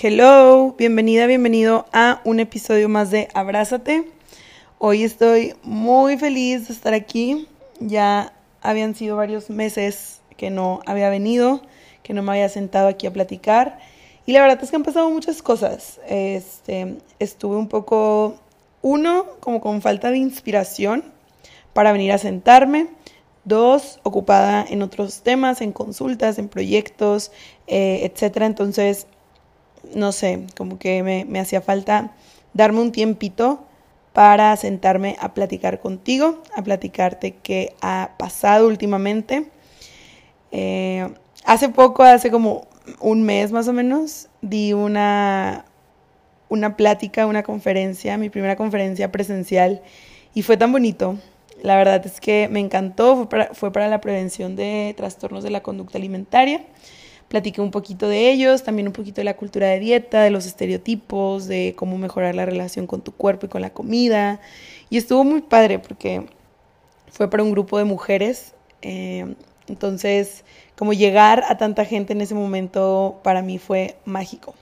Hello, bienvenida, bienvenido a un episodio más de Abrázate. Hoy estoy muy feliz de estar aquí. Ya habían sido varios meses que no había venido, que no me había sentado aquí a platicar. Y la verdad es que han pasado muchas cosas. Este, estuve un poco, uno, como con falta de inspiración para venir a sentarme. Dos, ocupada en otros temas, en consultas, en proyectos, eh, etcétera. Entonces, no sé, como que me, hacía falta darme un tiempito para sentarme a platicar contigo, a platicarte qué ha pasado últimamente. Eh, hace poco, hace como un mes más o menos, di una, una plática, una conferencia, mi primera conferencia presencial, y fue tan bonito. La verdad es que me encantó, fue para la prevención de trastornos de la conducta alimentaria platiqué un poquito de ellos, también un poquito de la cultura de dieta, de los estereotipos, de cómo mejorar la relación con tu cuerpo y con la comida. Y estuvo muy padre porque fue para un grupo de mujeres. Eh, entonces, como llegar a tanta gente en ese momento para mí fue mágico.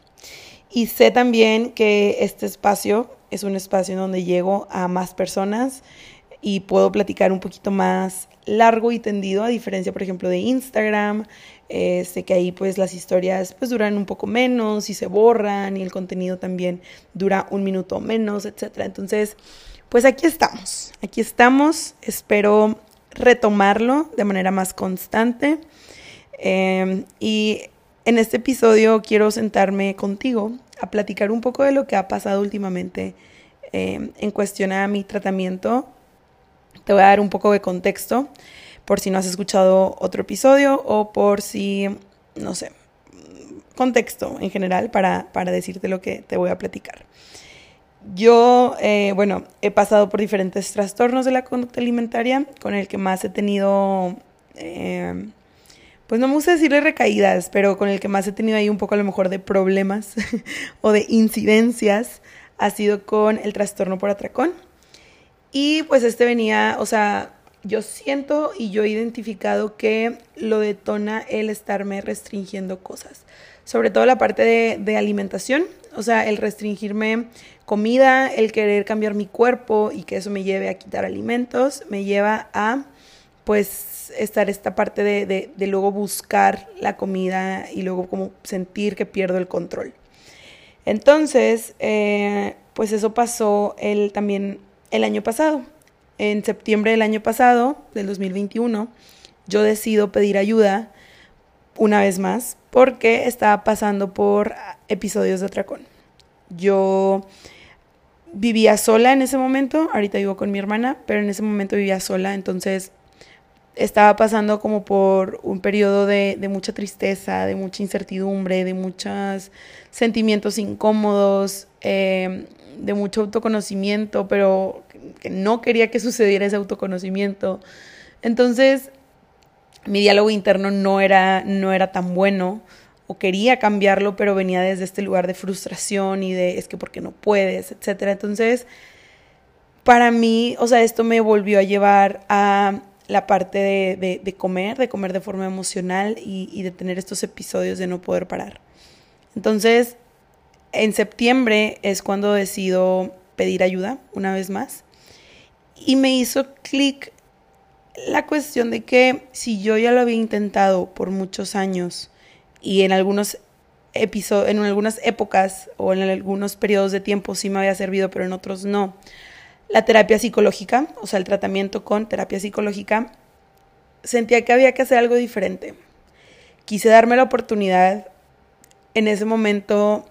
Y sé también que este espacio es un espacio en donde llego a más personas y puedo platicar un poquito más largo y tendido, a diferencia, por ejemplo, de Instagram, eh, que ahí pues las historias pues duran un poco menos y se borran y el contenido también dura un minuto menos, etc. Entonces, pues aquí estamos, aquí estamos, espero retomarlo de manera más constante em, y en este episodio quiero sentarme contigo a platicar un poco de lo que ha pasado últimamente em, en cuestión a mi tratamiento. Te voy a dar un poco de contexto por si no has escuchado otro episodio o por si, no sé, contexto en general para, decirte lo que te voy a platicar. Yo, eh, bueno, he pasado por diferentes trastornos de la conducta alimentaria, con el que más he tenido, eh, pues no me gusta decirle recaídas, pero con el que más he tenido ahí un poco a lo mejor de problemas o de incidencias, ha sido con el trastorno por atracón. Y pues este venía, o sea, yo siento y yo he identificado que lo detona el estarme restringiendo cosas. Sobre todo la parte de, alimentación, o sea, el restringirme comida, el querer cambiar mi cuerpo y que eso me lleve a quitar alimentos, me lleva a pues estar esta parte de, luego buscar la comida y luego como sentir que pierdo el control. Entonces, eh, pues eso pasó el, también el año pasado en septiembre del año pasado, del 2021, yo decido pedir ayuda una vez más porque estaba pasando por episodios de atracón. Yo vivía sola en ese momento, ahorita vivo con mi hermana, pero en ese momento vivía sola, entonces estaba pasando como por un periodo de, mucha tristeza, de mucha incertidumbre, de muchos sentimientos incómodos, eh, de mucho autoconocimiento, pero que no quería que sucediera ese autoconocimiento. Entonces, mi diálogo interno no era, no era tan bueno o quería cambiarlo, pero venía desde este lugar de frustración y de es que porque no puedes, etcétera. Entonces, para mí, o sea, esto me volvió a llevar a la parte de, comer, de comer de forma emocional y de tener estos episodios de no poder parar. Entonces, en septiembre es cuando decido pedir ayuda una vez más y me hizo clic la cuestión de que si yo ya lo había intentado por muchos años y en algunos episodios, en algunas épocas o en algunos periodos de tiempo sí me había servido, pero en otros no. La terapia psicológica, o sea, el tratamiento con terapia psicológica, sentía que había que hacer algo diferente. Quise darme la oportunidad en ese momento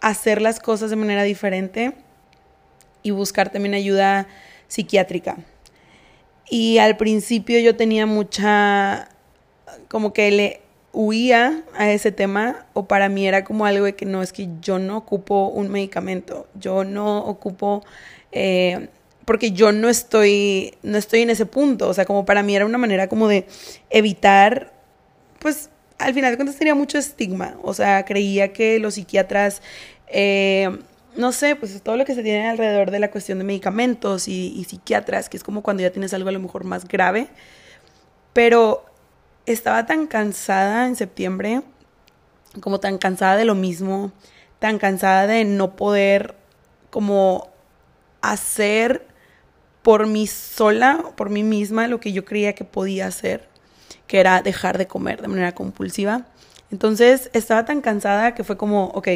hacer las cosas de manera diferente y buscar también ayuda psiquiátrica. Y al principio yo tenía mucha, como que le huía a ese tema o para mí era como algo de que no, es que yo no ocupo un medicamento, yo no ocupo, eh, porque yo no estoy, no estoy en ese punto, o sea, como para mí era una manera como de evitar, pues al final de cuentas tenía mucho estigma, o sea, creía que los psiquiatras... Eh, no sé, pues todo lo que se tiene alrededor de la cuestión de medicamentos y, psiquiatras, que es como cuando ya tienes algo a lo mejor más grave. Pero estaba tan cansada en septiembre como tan cansada de lo mismo, tan cansada de no poder como hacer por mí sola, por mí misma, lo que yo creía que podía hacer, que era dejar de comer de manera compulsiva. Entonces estaba tan cansada que fue como, ok,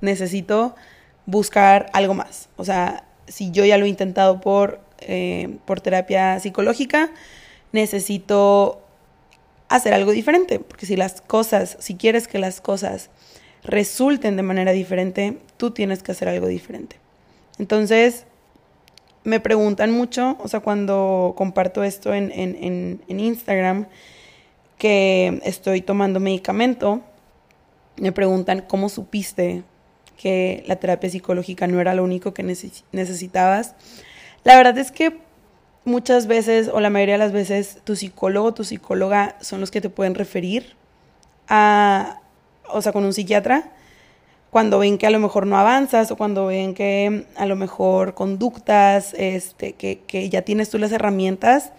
necesito buscar algo más. O sea, si yo ya lo he intentado por, eh, por terapia psicológica, necesito hacer algo diferente, porque si las cosas, si quieres que las cosas resulten de manera diferente, tú tienes que hacer algo diferente. Entonces, me preguntan mucho, o sea, cuando comparto esto en, en, en, Instagram, que estoy tomando medicamento, me preguntan cómo supiste que la terapia psicológica no era lo único que necesitabas. La verdad es que muchas veces, o la mayoría de las veces, tu psicólogo o tu psicóloga son los que te pueden referir a, o sea, con un psiquiatra, cuando ven que a lo mejor no avanzas o cuando ven que a lo mejor conductas, este, que, que ya tienes tú las herramientas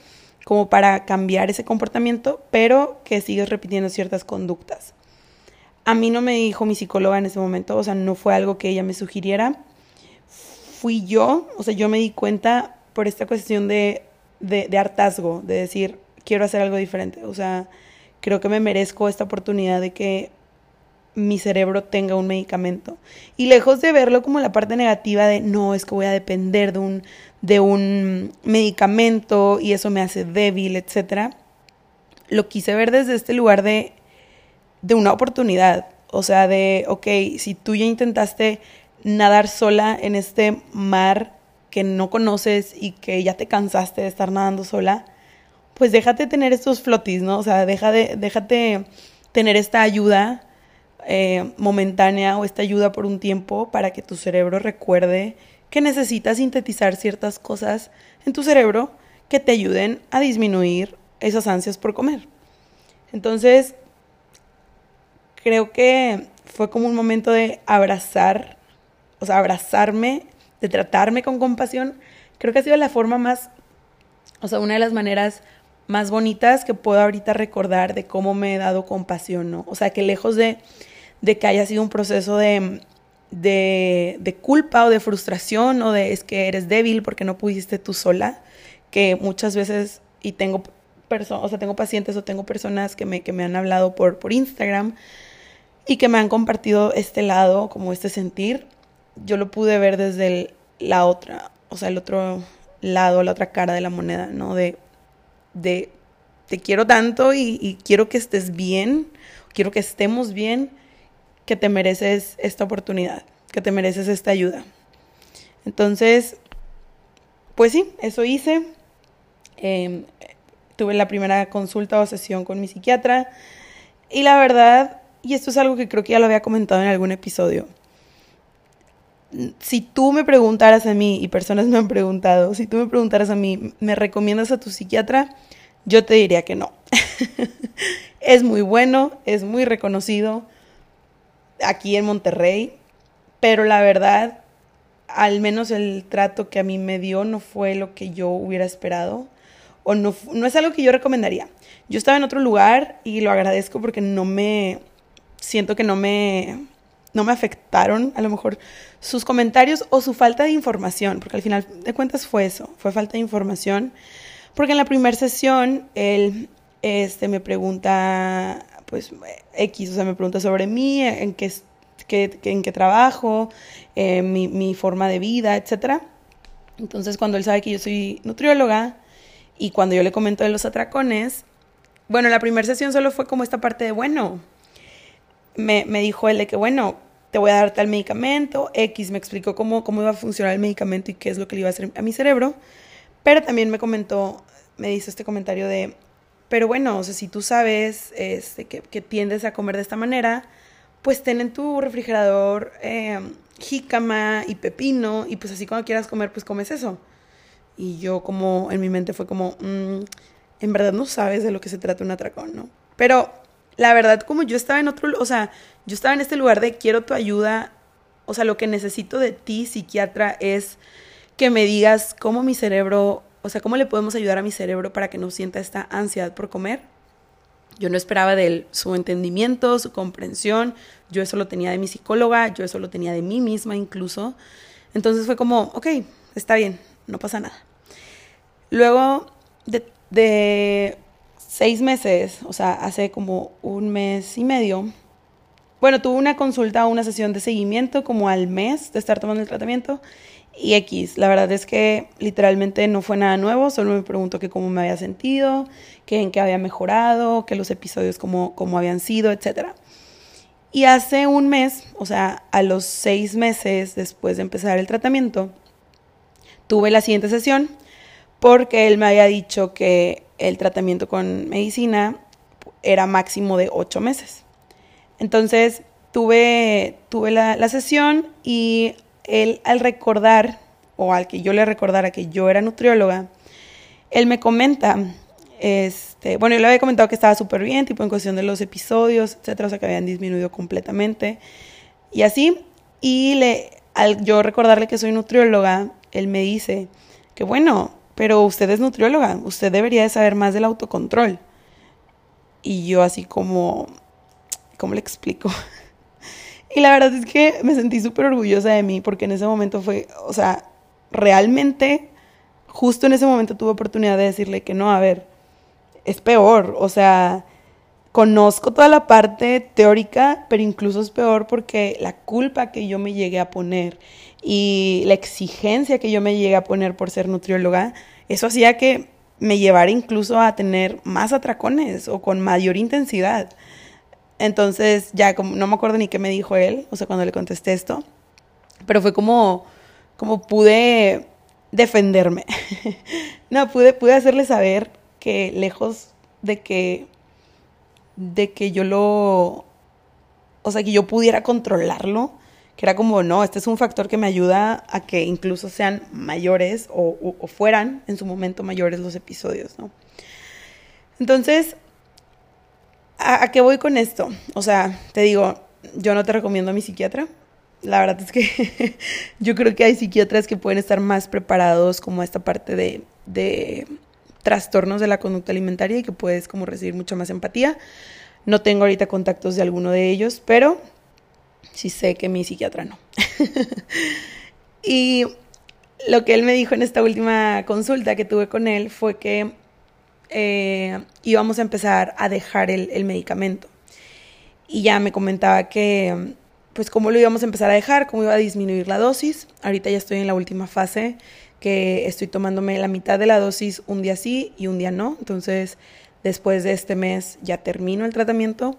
como para cambiar ese comportamiento, pero que sigues repitiendo ciertas conductas. A mí no me dijo mi psicóloga en ese momento, o sea, no fue algo que ella me sugiriera. Fui yo, o sea, yo me di cuenta por esta cuestión de, de, hartazgo, de decir, quiero hacer algo diferente. O sea, creo que me merezco esta oportunidad de que mi cerebro tenga un medicamento. Y lejos de verlo como la parte negativa de no, es que voy a depender de un, de un medicamento y eso me hace débil, etc. Lo quise ver desde este lugar de, de una oportunidad. O sea, de, ok, si tú ya intentaste nadar sola en este mar que no conoces y que ya te cansaste de estar nadando sola, pues déjate tener estos flotis, ¿no? O sea, deja de, déjate tener esta ayuda eh, momentánea o esta ayuda por un tiempo para que tu cerebro recuerde que necesitas sintetizar ciertas cosas en tu cerebro que te ayuden a disminuir esas ansias por comer. Entonces, creo que fue como un momento de abrazar, o sea, abrazarme, de tratarme con compasión. Creo que ha sido la forma más, o sea, una de las maneras más bonitas que puedo ahorita recordar de cómo me he dado compasión, ¿no? O sea, que lejos de de que haya sido un proceso de, de, culpa o de frustración o de es que eres débil porque no pudiste tú sola, que muchas veces, y tengo personas, o sea, tengo pacientes o tengo personas que me, que me han hablado por, por Instagram y que me han compartido este lado, como este sentir, yo lo pude ver desde la otra, o sea, el otro lado, la otra cara de la moneda, ¿no? De, de te quiero tanto y quiero que estés bien, quiero que estemos bien, que te mereces esta oportunidad, que te mereces esta ayuda. Entonces, pues sí, eso hice. Em, tuve la primera consulta o sesión con mi psiquiatra y la verdad, y esto es algo que creo que ya lo había comentado en algún episodio, si tú me preguntaras a mí, y personas me han preguntado, si tú me preguntaras a mí, ¿me recomiendas a tu psiquiatra? Yo te diría que no. es muy bueno, es muy reconocido, aquí en Monterrey, pero la verdad, al menos el trato que a mí me dio no fue lo que yo hubiera esperado o no, no es algo que yo recomendaría. Yo estaba en otro lugar y lo agradezco porque no me, siento que no me, no me afectaron a lo mejor sus comentarios o su falta de información, porque al final de cuentas fue eso, fue falta de información, porque en la primera sesión él este, me pregunta pues X, o sea, me pregunta sobre mí, en qué, en qué trabajo, eh, mi, mi, forma de vida, etc. Entonces, cuando él sabe que yo soy nutrióloga y cuando yo le comento de los atracones, bueno, la primera sesión solo fue como esta parte de, bueno, me, me dijo él de que, bueno, te voy a dar tal medicamento, X me explicó cómo, cómo iba a funcionar el medicamento y qué es lo que le iba a hacer a mi cerebro, pero también me comentó, me hizo este comentario de, pero bueno, o sea, si tú sabes este, que, tiendes a comer de esta manera, pues ten en tu refrigerador eh, jícama y pepino y pues así cuando quieras comer, pues comes eso. Y yo como en mi mente fue como, mm, en verdad no sabes de lo que se trata un atracón, ¿no? Pero la verdad como yo estaba en otro, o sea, yo estaba en este lugar de quiero tu ayuda, o sea, lo que necesito de ti, psiquiatra, es que me digas cómo mi cerebro o sea, ¿cómo le podemos ayudar a mi cerebro para que no sienta esta ansiedad por comer? Yo no esperaba de él su entendimiento, su comprensión. Yo eso lo tenía de mi psicóloga, yo eso lo tenía de mí misma incluso. Entonces fue como, ok, está bien, no pasa nada. Luego de, seis meses, o sea, hace como un mes y medio, bueno, tuve una consulta una sesión de seguimiento como al mes de estar tomando el tratamiento y X. La verdad es que literalmente no fue nada nuevo, solo me preguntó que cómo me había sentido, que en qué había mejorado, que los episodios cómo, cómo habían sido, etc. Y hace un mes, o sea, a los seis meses después de empezar el tratamiento, tuve la siguiente sesión porque él me había dicho que el tratamiento con medicina era máximo de ocho meses. Entonces tuve, tuve la, la sesión y él al recordar, o al que yo le recordara que yo era nutrióloga, él me comenta, este, bueno, yo le había comentado que estaba súper bien, tipo en cuestión de los episodios, etcétera, o sea, que habían disminuido completamente, y así, y le, al yo recordarle que soy nutrióloga, él me dice que bueno, pero usted es nutrióloga, usted debería de saber más del autocontrol. Y yo así como, ¿cómo le explico? Y la verdad es que me sentí súper orgullosa de mí porque en ese momento fue, o sea, realmente, justo en ese momento tuve oportunidad de decirle que no, a ver, es peor, o sea, conozco toda la parte teórica, pero incluso es peor porque la culpa que yo me llegué a poner y la exigencia que yo me llegué a poner por ser nutrióloga, eso hacía que me llevara incluso a tener más atracones o con mayor intensidad. Entonces, ya como, no me acuerdo ni qué me dijo él, o sea, cuando le contesté esto, pero fue como, como pude defenderme. no, pude, pude hacerle saber que lejos de que, de que yo lo, o sea, que yo pudiera controlarlo, que era como, no, este es un factor que me ayuda a que incluso sean mayores o, o fueran en su momento mayores los episodios, ¿no? Entonces, ¿A, qué voy con esto? O sea, te digo, yo no te recomiendo a mi psiquiatra. La verdad es que yo creo que hay psiquiatras que pueden estar más preparados como esta parte de, de trastornos de la conducta alimentaria y que puedes como recibir mucha más empatía. No tengo ahorita contactos de alguno de ellos, pero sí sé que mi psiquiatra no. y lo que él me dijo en esta última consulta que tuve con él fue que eh, íbamos a empezar a dejar el, medicamento. Y ya me comentaba que, pues, cómo lo íbamos a empezar a dejar, cómo iba a disminuir la dosis. Ahorita ya estoy en la última fase, que estoy tomándome la mitad de la dosis un día sí y un día no. Entonces, después de este mes ya termino el tratamiento.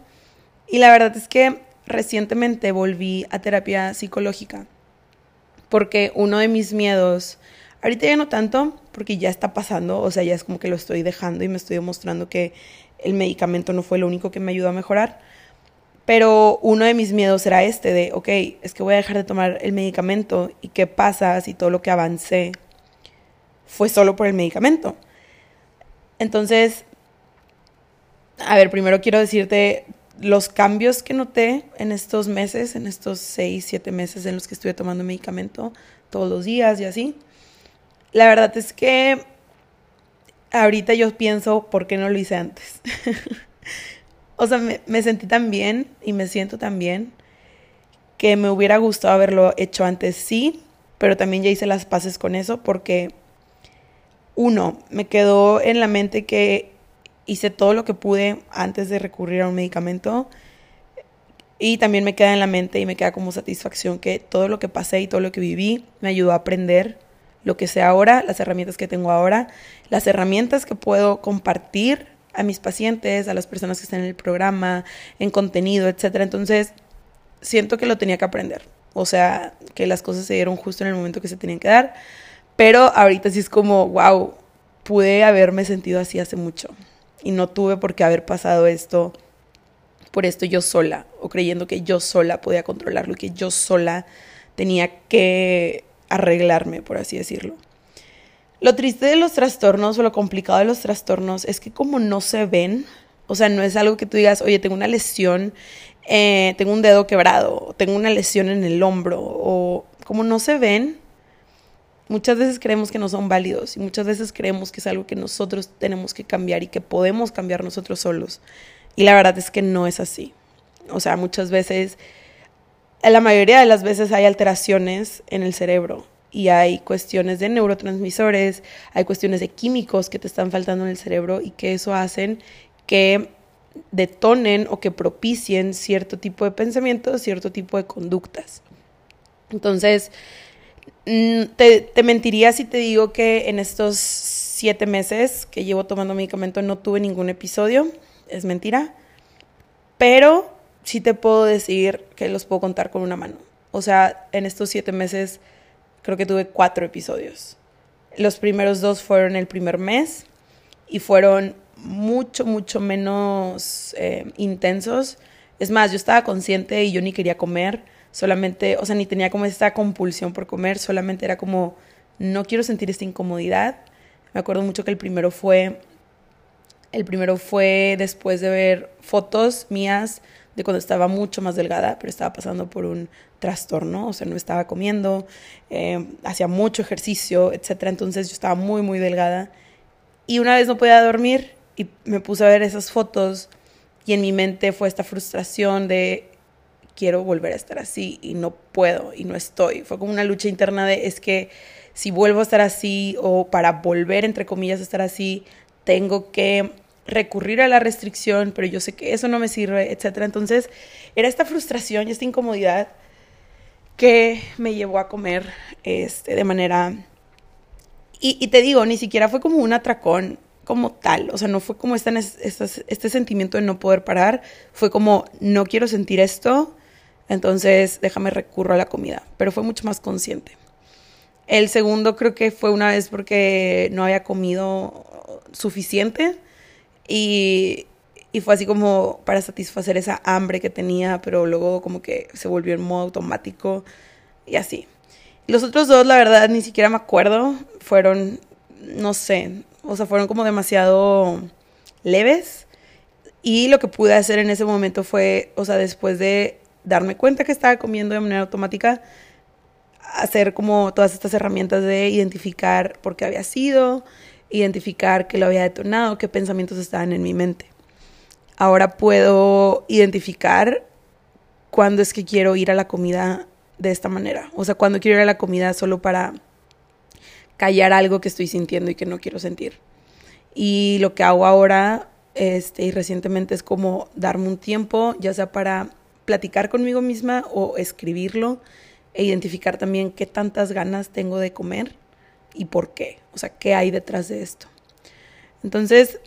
Y la verdad es que recientemente volví a terapia psicológica, porque uno de mis miedos Ahorita ya no tanto, porque ya está pasando, o sea, ya es como que lo estoy dejando y me estoy demostrando que el medicamento no fue lo único que me ayudó a mejorar. Pero uno de mis miedos era este de, ok, es que voy a dejar de tomar el medicamento y qué pasa si todo lo que avancé fue solo por el medicamento. Entonces, a ver, primero quiero decirte los cambios que noté en estos meses, en estos seis, siete meses en los que estuve tomando medicamento todos los días y así. La verdad es que ahorita yo pienso, ¿por qué no lo hice antes? o sea, me, sentí tan bien y me siento tan bien que me hubiera gustado haberlo hecho antes, sí, pero también ya hice las paces con eso porque, uno, me quedó en la mente que hice todo lo que pude antes de recurrir a un medicamento. Y también me queda en la mente y me queda como satisfacción que todo lo que pasé y todo lo que viví me ayudó a aprender lo que sé ahora, las herramientas que tengo ahora, las herramientas que puedo compartir a mis pacientes, a las personas que están en el programa, en contenido, etcétera. Entonces, siento que lo tenía que aprender. O sea, que las cosas se dieron justo en el momento que se tenían que dar. Pero ahorita sí es como, wow, pude haberme sentido así hace mucho. Y no tuve por qué haber pasado esto por esto yo sola, o creyendo que yo sola podía controlarlo, que yo sola tenía que arreglarme, por así decirlo. Lo triste de los trastornos o lo complicado de los trastornos es que como no se ven, o sea, no es algo que tú digas, oye, tengo una lesión, eh, tengo un dedo quebrado, tengo una lesión en el hombro, o como no se ven, muchas veces creemos que no son válidos y muchas veces creemos que es algo que nosotros tenemos que cambiar y que podemos cambiar nosotros solos. Y la verdad es que no es así. O sea, muchas veces, la mayoría de las veces hay alteraciones en el cerebro y hay cuestiones de neurotransmisores, hay cuestiones de químicos que te están faltando en el cerebro y que eso hacen que detonen o que propicien cierto tipo de pensamientos, cierto tipo de conductas. Entonces, mm, te, te, mentiría si te digo que en estos siete meses que llevo tomando medicamento no tuve ningún episodio, es mentira, pero sí te puedo decir que los puedo contar con una mano. O sea, en estos siete meses creo que tuve cuatro episodios. Los primeros dos fueron el primer mes y fueron mucho, mucho menos eh, intensos. Es más, yo estaba consciente y yo ni quería comer, solamente, o sea, ni tenía como esta compulsión por comer, solamente era como, no quiero sentir esta incomodidad. Me acuerdo mucho que el primero fue, el primero fue después de ver fotos mías de cuando estaba mucho más delgada, pero estaba pasando por un trastorno, o sea, no estaba comiendo, eh, hacía mucho ejercicio, etc. Entonces yo estaba muy, muy delgada. Y una vez no podía dormir y me puse a ver esas fotos y en mi mente fue esta frustración de quiero volver a estar así y no puedo y no estoy. Fue como una lucha interna de es que si vuelvo a estar así o para volver, entre comillas, a estar así, tengo que recurrir a la restricción, pero yo sé que eso no me sirve, etc. Entonces era esta frustración y esta incomodidad que me llevó a comer este, de manera... Y, te digo, ni siquiera fue como un atracón como tal, o sea, no fue como este, este sentimiento de no poder parar, fue como, no quiero sentir esto, entonces déjame recurro a la comida, pero fue mucho más consciente. El segundo creo que fue una vez porque no había comido suficiente y, y fue así como para satisfacer esa hambre que tenía, pero luego como que se volvió en modo automático y así. Los otros dos, la verdad, ni siquiera me acuerdo. Fueron, no sé, o sea, fueron como demasiado leves. Y lo que pude hacer en ese momento fue, o sea, después de darme cuenta que estaba comiendo de manera automática, hacer como todas estas herramientas de identificar por qué había sido, identificar qué lo había detonado, qué pensamientos estaban en mi mente. Ahora puedo identificar cuándo es que quiero ir a la comida de esta manera. O sea, cuando quiero ir a la comida solo para callar algo que estoy sintiendo y que no quiero sentir. Y lo que hago ahora este, y recientemente es como darme un tiempo, ya sea para platicar conmigo misma o escribirlo e identificar también qué tantas ganas tengo de comer y por qué, o sea, qué hay detrás de esto. Entonces,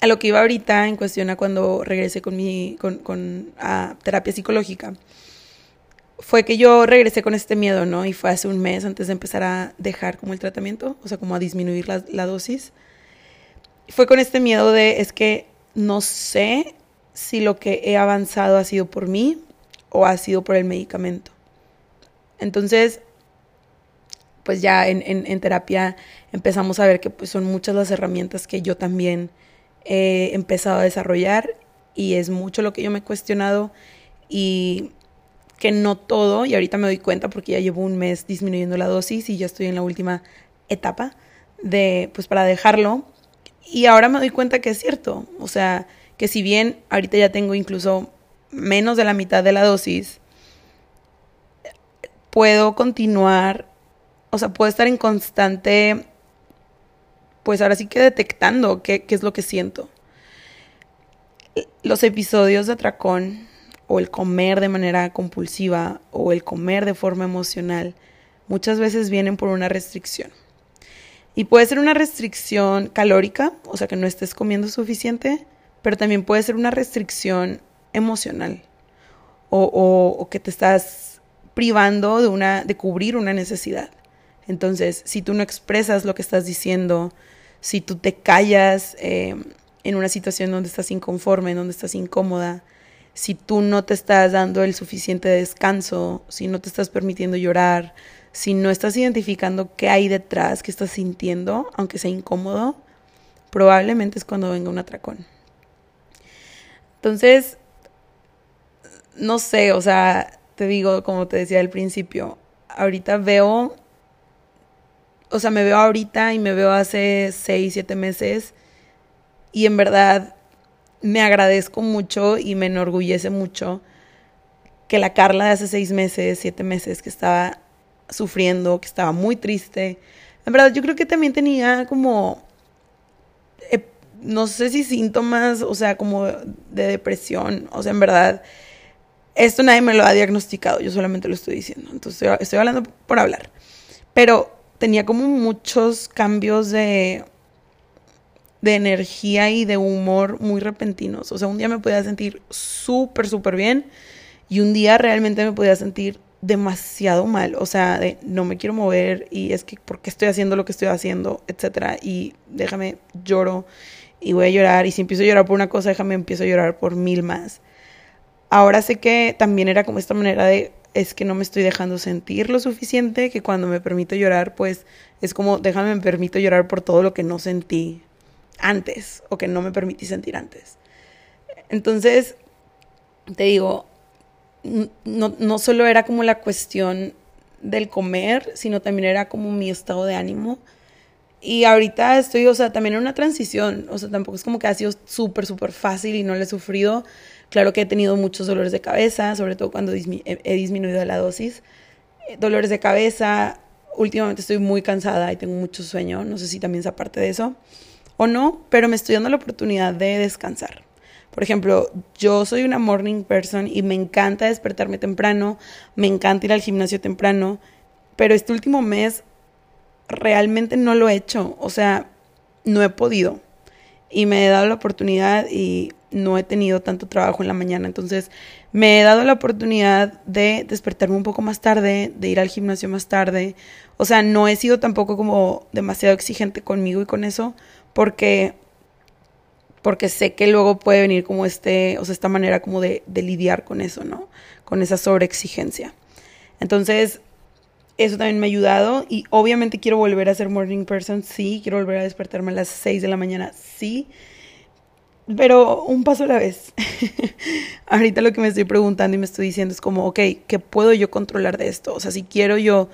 a lo que iba ahorita en cuestión a cuando regresé con mi con, con a terapia psicológica, fue que yo regresé con este miedo, ¿no? Y fue hace un mes antes de empezar a dejar como el tratamiento, o sea, como a disminuir la, la dosis. Fue con este miedo de, es que no sé si lo que he avanzado ha sido por mí o ha sido por el medicamento. Entonces, pues ya en, en, terapia empezamos a ver que pues son muchas las herramientas que yo también he empezado a desarrollar y es mucho lo que yo me he cuestionado y que no todo, y ahorita me doy cuenta porque ya llevo un mes disminuyendo la dosis y ya estoy en la última etapa de, pues para dejarlo. Y ahora me doy cuenta que es cierto, o sea, que si bien ahorita ya tengo incluso menos de la mitad de la dosis, puedo continuar, o sea, puedo estar en constante, pues ahora sí que detectando qué, qué es lo que siento. Los episodios de atracón o el comer de manera compulsiva o el comer de forma emocional muchas veces vienen por una restricción. Y puede ser una restricción calórica, o sea que no estés comiendo suficiente, pero también puede ser una restricción emocional o, o, que te estás privando de, una, de cubrir una necesidad. Entonces, si tú no expresas lo que estás diciendo, si tú te callas eh, en una situación donde estás inconforme, donde estás incómoda, si tú no te estás dando el suficiente descanso, si no te estás permitiendo llorar, si no estás identificando qué hay detrás, qué estás sintiendo, aunque sea incómodo, probablemente es cuando venga un atracón. Entonces, no sé, o sea, te digo, como te decía al principio, ahorita veo, o sea, me veo ahorita y me veo hace seis, siete meses y en verdad me agradezco mucho y me enorgullece mucho que la Carla de hace seis meses, siete meses, que estaba sufriendo, que estaba muy triste. En verdad, yo creo que también tenía como, eh, no sé si síntomas, o sea, como de depresión, o sea, en verdad, esto nadie me lo ha diagnosticado, yo solamente lo estoy diciendo, entonces estoy hablando por hablar. Pero tenía como muchos cambios de, de energía y de humor muy repentinos. O sea, un día me podía sentir súper, súper bien y un día realmente me podía sentir demasiado mal, o sea, de no me quiero mover y es que porque estoy haciendo lo que estoy haciendo, etcétera, y déjame lloro y voy a llorar y si empiezo a llorar por una cosa, déjame empiezo a llorar por mil más. Ahora sé que también era como esta manera de es que no me estoy dejando sentir lo suficiente, que cuando me permito llorar, pues es como déjame me permito llorar por todo lo que no sentí antes o que no me permití sentir antes. Entonces, te digo, no, no solo era como la cuestión del comer, sino también era como mi estado de ánimo. Y ahorita estoy, o sea, también en una transición, o sea, tampoco es como que ha sido súper, súper fácil y no le he sufrido. Claro que he tenido muchos dolores de cabeza, sobre todo cuando he disminuido la dosis. Eh, dolores de cabeza, últimamente estoy muy cansada y tengo mucho sueño, no sé si también es aparte de eso o no, pero me estoy dando la oportunidad de descansar. Por ejemplo, yo soy una morning person y me encanta despertarme temprano, me encanta ir al gimnasio temprano, pero este último mes realmente no lo he hecho, o sea, no he podido. Y me he dado la oportunidad y no he tenido tanto trabajo en la mañana, entonces me he dado la oportunidad de despertarme un poco más tarde, de ir al gimnasio más tarde. O sea, no he sido tampoco como demasiado exigente conmigo y con eso, porque porque sé que luego puede venir como este, o sea, esta manera como de, lidiar con eso, ¿no? Con esa sobreexigencia. Entonces, eso también me ha ayudado y obviamente quiero volver a ser morning person, sí, quiero volver a despertarme a las 6 de la mañana, sí, pero un paso a la vez. Ahorita lo que me estoy preguntando y me estoy diciendo es como, ok, ¿qué puedo yo controlar de esto? O sea, si quiero yo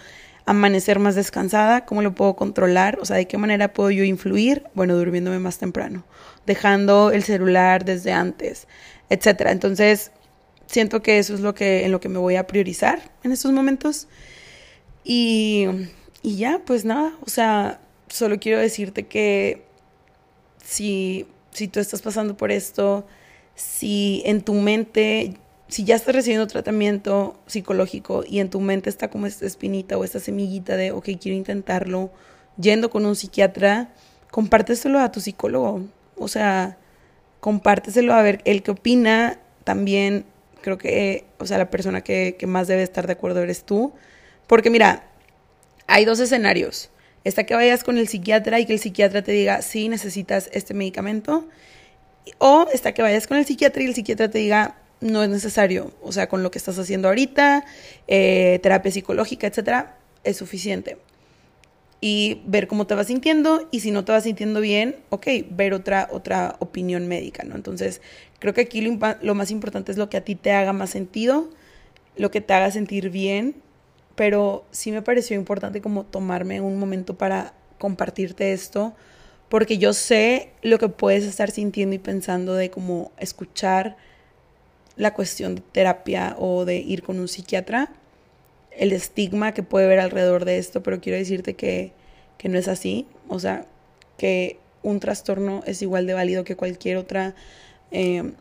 amanecer más descansada, ¿cómo lo puedo controlar? O sea, ¿de qué manera puedo yo influir? Bueno, durmiéndome más temprano dejando el celular desde antes, etcétera. Entonces, siento que eso es lo que en lo que me voy a priorizar en estos momentos. Y, y ya, pues nada, o sea, solo quiero decirte que si, si tú estás pasando por esto, si en tu mente, si ya estás recibiendo tratamiento psicológico y en tu mente está como esta espinita o esta semillita de, ok, quiero intentarlo, yendo con un psiquiatra, compárteselo a tu psicólogo o sea, compárteselo a ver el que opina. También creo que, o sea, la persona que, que más debe estar de acuerdo eres tú. Porque mira, hay dos escenarios. Está que vayas con el psiquiatra y que el psiquiatra te diga, sí, necesitas este medicamento. O está que vayas con el psiquiatra y el psiquiatra te diga, no es necesario. O sea, con lo que estás haciendo ahorita, eh, terapia psicológica, etcétera, es suficiente y ver cómo te vas sintiendo y si no te vas sintiendo bien, ok, ver otra, otra opinión médica, ¿no? Entonces, creo que aquí lo, lo, más importante es lo que a ti te haga más sentido, lo que te haga sentir bien, pero sí me pareció importante como tomarme un momento para compartirte esto, porque yo sé lo que puedes estar sintiendo y pensando de como escuchar la cuestión de terapia o de ir con un psiquiatra el estigma que puede haber alrededor de esto, pero quiero decirte que, no es así. O sea, que un trastorno es igual de válido que cualquier otra eh,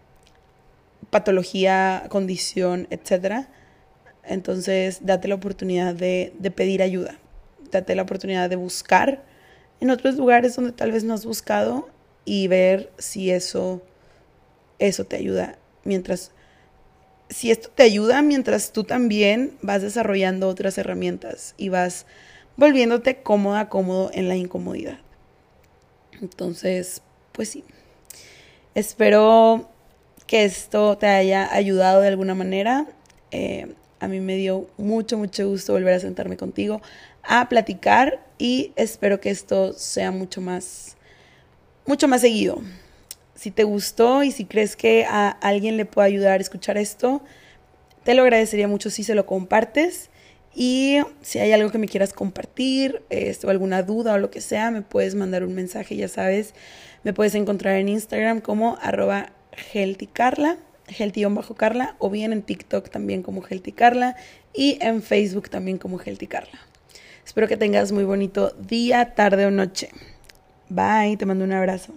patología, condición, etc. Entonces, date la oportunidad de, pedir ayuda. Date la oportunidad de buscar en otros lugares donde tal vez no has buscado y ver si eso, eso te ayuda mientras si esto te ayuda mientras tú también vas desarrollando otras herramientas y vas volviéndote cómoda, cómodo en la incomodidad. Entonces, pues sí. Espero que esto te haya ayudado de alguna manera. Eh, a mí me dio mucho, mucho gusto volver a sentarme contigo a platicar y espero que esto sea mucho más, mucho más seguido si te gustó y si crees que a alguien le puede ayudar a escuchar esto, te lo agradecería mucho si se lo compartes. Y si hay algo que me quieras compartir, esto, alguna duda o lo que sea, me puedes mandar un mensaje, ya sabes. Me puedes encontrar en Instagram como arroba Healthy healthy-carla o bien en TikTok también como healthy carla y en Facebook también como healthy carla. Espero que tengas muy bonito día, tarde o noche. Bye, te mando un abrazo.